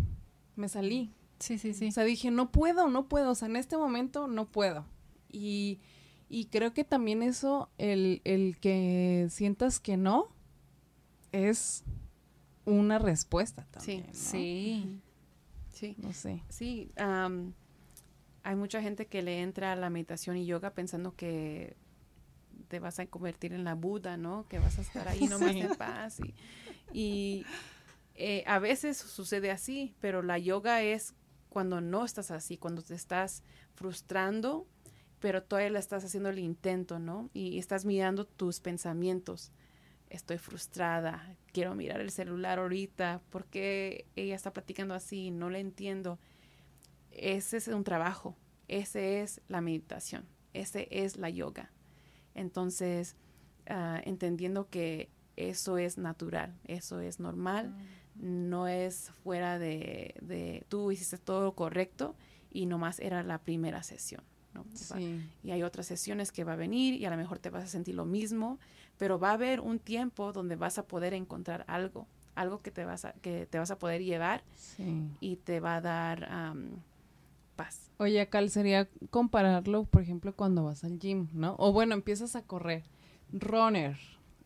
Me salí.
Sí, sí, sí.
O sea, dije, no puedo, no puedo, o sea, en este momento no puedo. Y, y creo que también eso, el, el que sientas que no, es una respuesta también. ¿no?
Sí.
Sí,
No sé.
sí. am, hay mucha gente que le entra a la meditación y yoga pensando que te vas a convertir en la Buda, ¿no? Que vas a estar ahí nomás
Sí.
en paz. Y, y, eh, a veces sucede así, pero la yoga es cuando no estás así, cuando te estás frustrando, pero todavía le estás haciendo el intento, ¿no? Y estás mirando tus pensamientos. Estoy frustrada, quiero mirar el celular ahorita, ¿por qué ella está platicando así? No le entiendo. Ese es un trabajo, ese es la meditación, ese es la yoga. Entonces, ah, entendiendo que eso es natural, eso es normal, no es fuera de, de tú hiciste todo correcto y nomás era la primera sesión. ¿no?
Sí.
y hay otras sesiones que va a venir y a lo mejor te vas a sentir lo mismo, pero va a haber un tiempo donde vas a poder encontrar algo, algo que te vas a, que te vas a poder llevar
Sí.
y te va a dar am, paz.
Oye, acá sería compararlo, por ejemplo, cuando vas al gym, ¿no? O bueno, empiezas a correr. Runner,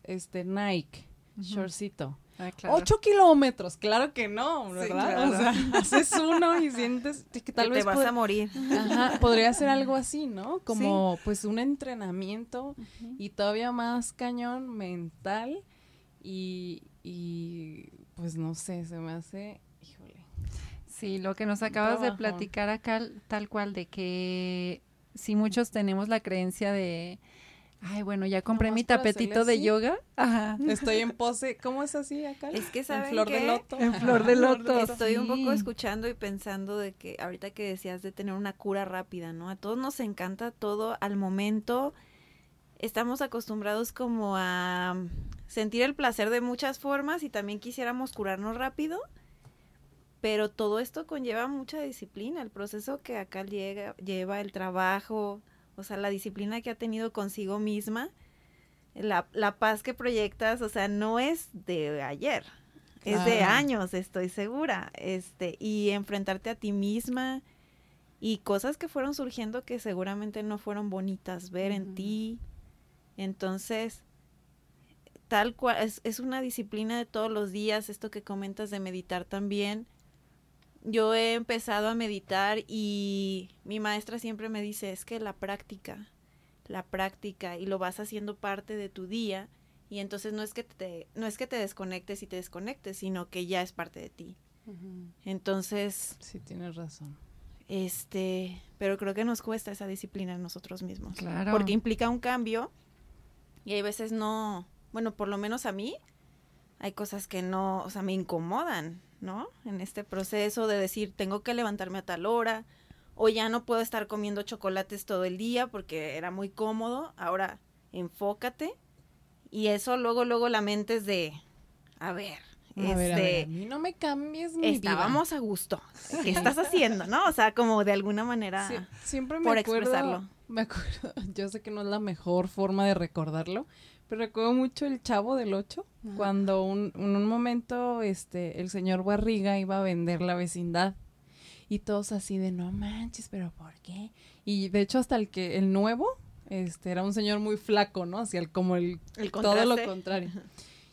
este, Nike, shortcito.
Ah, claro.
Ocho kilómetros, claro que no,
Sí,
¿verdad?
claro.
O sea, *laughs* haces uno y sientes que tal
que
vez
te vas a morir.
Ajá, podría ser algo así, ¿no? Como pues un entrenamiento y todavía más cañón mental y, y pues no sé, se me hace.
Sí, lo que nos acabas de platicar acá, tal cual, de que si muchos tenemos la creencia de, ay, bueno, ya compré
Nomás
mi tapetito de yoga. Ajá.
Estoy en pose, ¿cómo es así acá?
Es que
en
saben
de
qué?
loto.
En flor de loto.
Estoy un poco
Sí.
escuchando y pensando de que ahorita que decías de tener una cura rápida, ¿no? A todos nos encanta todo al momento. Estamos acostumbrados como a sentir el placer de muchas formas y también quisiéramos curarnos rápido. Pero todo esto conlleva mucha disciplina, el proceso que acá llega, lleva, el trabajo, o sea, la disciplina que ha tenido consigo misma, la, la paz que proyectas, o sea, no es de ayer, es de años, estoy segura. Este, y enfrentarte a ti misma y cosas que fueron surgiendo que seguramente no fueron bonitas ver en ti. Entonces, tal cual, es, es una disciplina de todos los días, esto que comentas de meditar también. Yo he empezado a meditar y mi maestra siempre me dice, es que la práctica, la práctica y lo vas haciendo parte de tu día y entonces no es que te no es que te desconectes y te desconectes, sino que ya es parte de ti. Entonces,
Sí, tienes razón.
este, pero creo que nos cuesta esa disciplina en nosotros mismos.
Claro.
Porque implica un cambio y hay veces no, bueno, por lo menos a mí hay cosas que no, o sea, me incomodan, ¿no? En este proceso de decir, tengo que levantarme a tal hora o ya no puedo estar comiendo chocolates todo el día porque era muy cómodo. Ahora, enfócate y eso luego luego la mente es de a ver,
A ver, a ver, a
este
mí no me cambies mi vida.
estábamos a gusto. ¿Qué estás haciendo, no? O sea, como de alguna manera
Sí, siempre me
por
acuerdo,
expresarlo.
Me acuerdo, *laughs* yo sé que no es la mejor forma de recordarlo, pero recuerdo mucho el Chavo del Ocho,
Ajá.
cuando un, en un momento este, el señor Barriga iba a vender la vecindad y todos así de no manches, pero ¿por qué? Y de hecho hasta el que el nuevo este era un señor muy flaco, ¿no? Hacia el como el
el
todo lo contrario.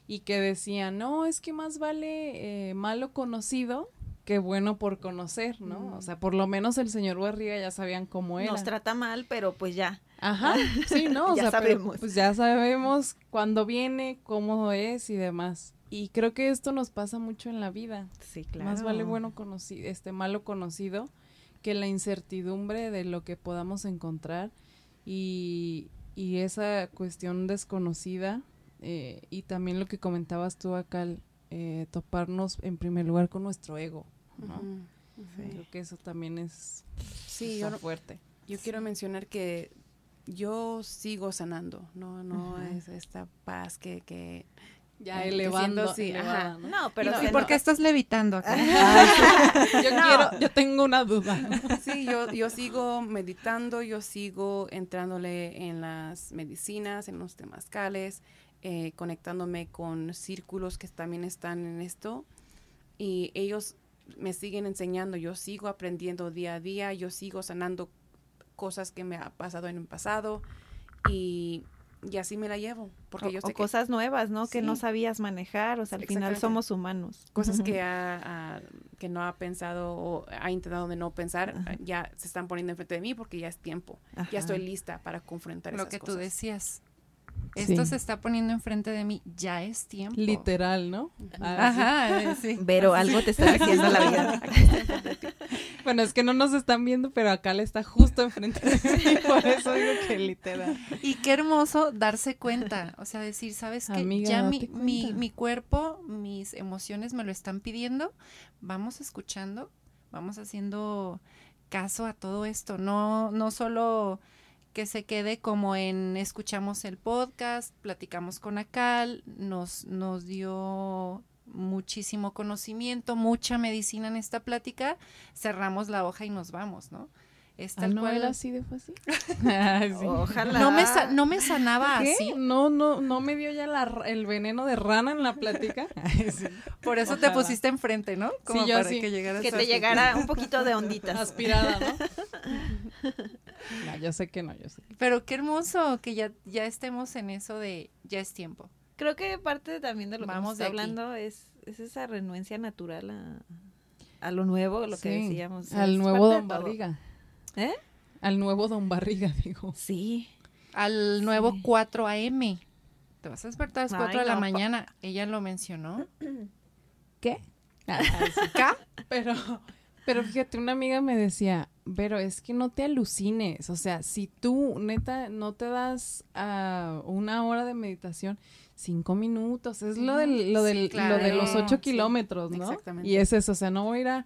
Y que decía, no, es que más vale eh, malo conocido qué bueno por conocer, ¿no? O sea, por lo menos el señor Barriga ya sabían cómo era.
Nos trata mal, pero pues ya.
Ajá, *laughs* sí, ¿no? O
Ya
sea, pero,
sabemos.
pues ya sabemos cuándo viene, cómo es y demás. Y creo que esto nos pasa mucho en la vida.
Sí, claro.
Más vale bueno conocido, este malo conocido que la incertidumbre de lo que podamos encontrar y, y esa cuestión desconocida eh, y también lo que comentabas tú acá, eh, toparnos en primer lugar con nuestro ego. ¿no? Creo que eso también es
Sí, yo,
fuerte.
yo quiero mencionar que yo sigo sanando, no, no es esta paz que, que
Ya elevando,
sí,
elevada. ¿no?
No, pero
¿Y, por qué estás levitando acá? *laughs*
Yo quiero, yo tengo una duda.
Sí, yo, yo sigo meditando, yo sigo entrándole en las medicinas, en los temazcales, eh, conectándome con círculos que también están en esto y ellos me siguen enseñando, yo sigo aprendiendo día a día, yo sigo sanando cosas que me ha pasado en el pasado y, y así me la llevo, porque
o,
yo
o
sé que
cosas nuevas, ¿no? Que no
Sí.
sabías manejar, o sea, al final somos humanos.
cosas que, *laughs* ha- ha- que no ha pensado o ha intentado de no pensar,
Ajá.
ya se están poniendo enfrente de mí porque ya es tiempo.
Ajá.
ya estoy lista para confrontar
Lo
esas
que tú
cosas.
decías. Esto
Sí.
se está poniendo enfrente de mí, ya es tiempo.
Literal, ¿no?
Ajá, sí.
Pero algo te está *laughs* diciendo la vida.
Bueno, es que no nos están viendo, pero acá le está justo enfrente de *laughs* mí, por eso digo que literal.
Y qué hermoso darse cuenta, o sea, decir, ¿sabes qué?
Amiga,
ya mi, mi, mi cuerpo, mis emociones me lo están pidiendo, vamos escuchando, vamos haciendo caso a todo esto, no, no solo que se quede como en escuchamos el podcast, platicamos con Acal, nos, nos dio muchísimo conocimiento, mucha medicina en esta plática, cerramos la hoja y nos vamos, ¿no? Es
Ah,
tal
¿No
cual.
era así *laughs* de fácil? Sí.
Ojalá.
No me, sa- no me sanaba
¿Qué?
así.
No, no, no me dio ya la el veneno de rana en la plática. *laughs* Sí.
Por eso te pusiste enfrente, ¿no? Como
yo
para
sí.
que llegaras
Que te llegara un poquito de onditas.
Aspirada, ¿no? *laughs* No, yo sé que no, yo sé. que-
Pero qué hermoso que ya, ya estemos en eso de ya es tiempo.
Creo que parte también de lo que
Vamos aquí.
hablando es, es esa renuencia natural a, a lo nuevo, lo que decíamos.
Al
es
nuevo Don. Barriga.
¿Eh?
Al nuevo Don Barriga, *laughs* digo.
Sí.
Al nuevo
Sí.
4 AM. Te vas a despertar a las
Ay,
4 de la
no,
mañana. Ella lo mencionó. *clears throat*
¿Qué? *laughs* *laughs*
¿Ca?
Pero, pero fíjate, una amiga me decía, pero es que no te alucines, o sea, si tú neta no te das a una hora de meditación, cinco minutos, es lo del, lo
Sí,
del,
claro,
lo de los ocho
sí,
kilómetros, ¿no?
exactamente.
Y es eso, o sea, no voy a ir a,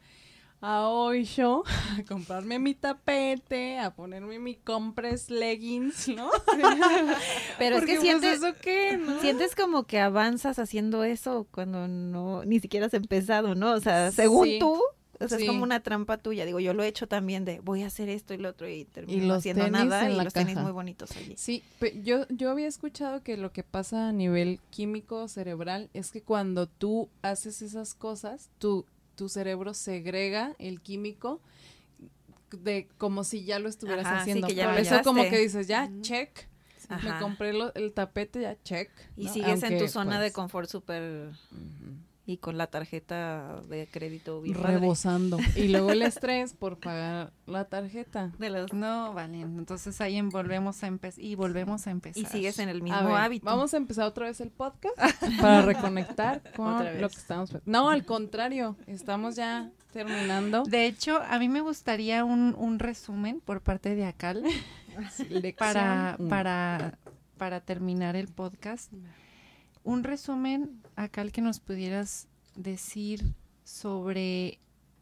a hoy show *laughs* a comprarme mi tapete, a ponerme mi compres leggings, ¿no? *laughs*
Pero es que
pues,
sientes,
¿eso qué, no?
sientes como que avanzas haciendo eso cuando no, ni siquiera has empezado, ¿no? O sea, según
Sí.
tú, o sea,
Sí.
es como una trampa tuya. Digo, yo lo he hecho también de voy a hacer esto y lo otro y termino
los
haciendo
tenis
nada y los tenis
caja.
muy bonitos allí.
Sí, yo, yo había escuchado que lo que pasa a nivel químico cerebral es que cuando tú haces esas cosas, tu, tu cerebro segrega el químico de como si ya lo estuvieras
Ajá, sí,
haciendo.
que ya
Por eso como que dices, ya, check, me
Ajá.
compré lo- el tapete, ya, check.
Y
¿no?
sigues en tu zona de
pues,
confort súper y con la tarjeta de crédito bien padre.
rebosando. Y luego el *laughs* estrés por pagar la tarjeta.
De los-
No, vale. Entonces ahí volvemos a empezar. Y volvemos a empezar.
y sigues en el
A
mismo
ver,
hábito.
Vamos a empezar otra vez el podcast *laughs* para reconectar con lo que estamos. No, al contrario, estamos ya terminando.
De hecho, a mí me gustaría un, un resumen por parte de Acal *laughs* para, para, para terminar el podcast. Un resumen, Acal, que nos pudieras decir sobre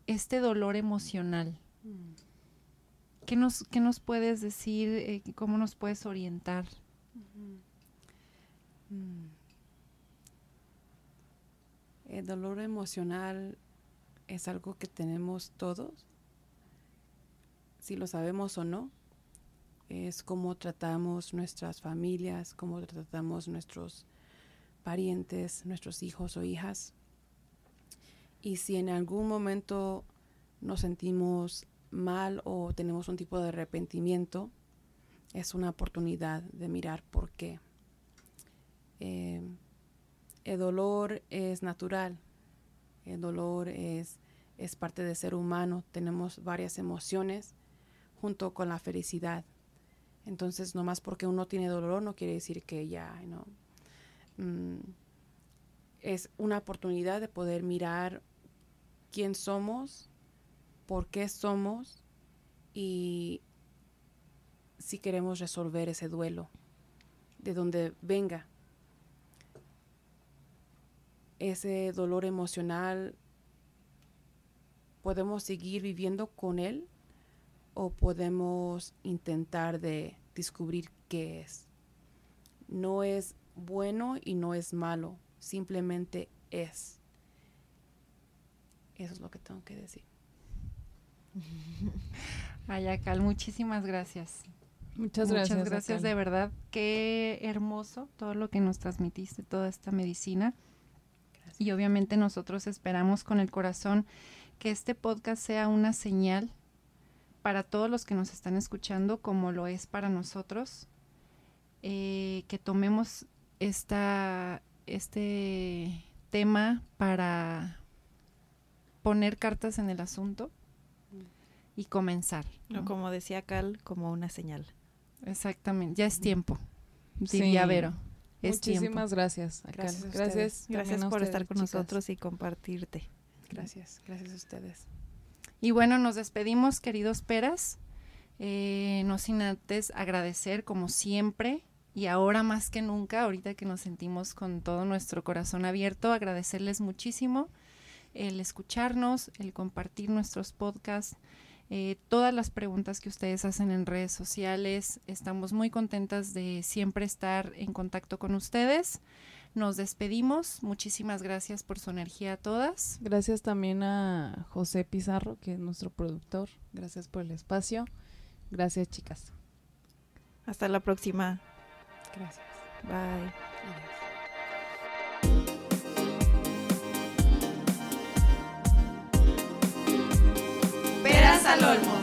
este dolor emocional.
Mm.
¿Qué nos, qué nos puedes decir? eh, ¿Cómo nos puedes orientar?
Mm. El dolor emocional es algo que tenemos todos, si lo sabemos o no. Es cómo tratamos nuestras familias, cómo tratamos nuestros parientes, nuestros hijos o hijas. Y si en algún momento nos sentimos mal o tenemos un tipo de arrepentimiento, es una oportunidad de mirar por qué. Eh, el dolor es natural, el dolor es es parte de ser humano, tenemos varias emociones junto con la felicidad. Entonces, no más porque uno tiene dolor no quiere decir que ya, ¿no? Mm, es una oportunidad de poder mirar quién somos, por qué somos y si queremos resolver ese duelo, de donde venga. Ese dolor emocional, podemos seguir viviendo con él o podemos intentar de descubrir qué es. No es bueno y no es malo, simplemente es. Eso es lo que tengo que decir. *laughs*
Ayacal, muchísimas gracias.
Muchas gracias.
Muchas gracias, de verdad. Qué hermoso todo lo que nos transmitiste, toda esta medicina. Y obviamente nosotros esperamos con el corazón que este podcast sea una señal para todos los que nos están escuchando, como lo es para nosotros, eh, que tomemos esta, este tema para poner cartas en el asunto y comenzar.
¿no? como decía Cal, como una señal.
Exactamente, ya es tiempo, diría sí. Vero.
Es Muchísimas
tiempo.
gracias.
Gracias,
gracias, gracias por estar con chicas. nosotros y compartirte.
Gracias, gracias a ustedes.
Y bueno, nos despedimos, queridos peras. Eh, no sin antes agradecer, como siempre, y ahora más que nunca, ahorita que nos sentimos con todo nuestro corazón abierto, agradecerles muchísimo el escucharnos, el compartir nuestros podcasts, eh, todas las preguntas que ustedes hacen en redes sociales. Estamos muy contentas de siempre estar en contacto con ustedes. Nos despedimos. Muchísimas gracias por su energía a todas.
Gracias también a José Pizarro, que es nuestro productor. Gracias por el espacio. Gracias, chicas.
Hasta la próxima.
Gracias.
Bye.
Peras al olmo.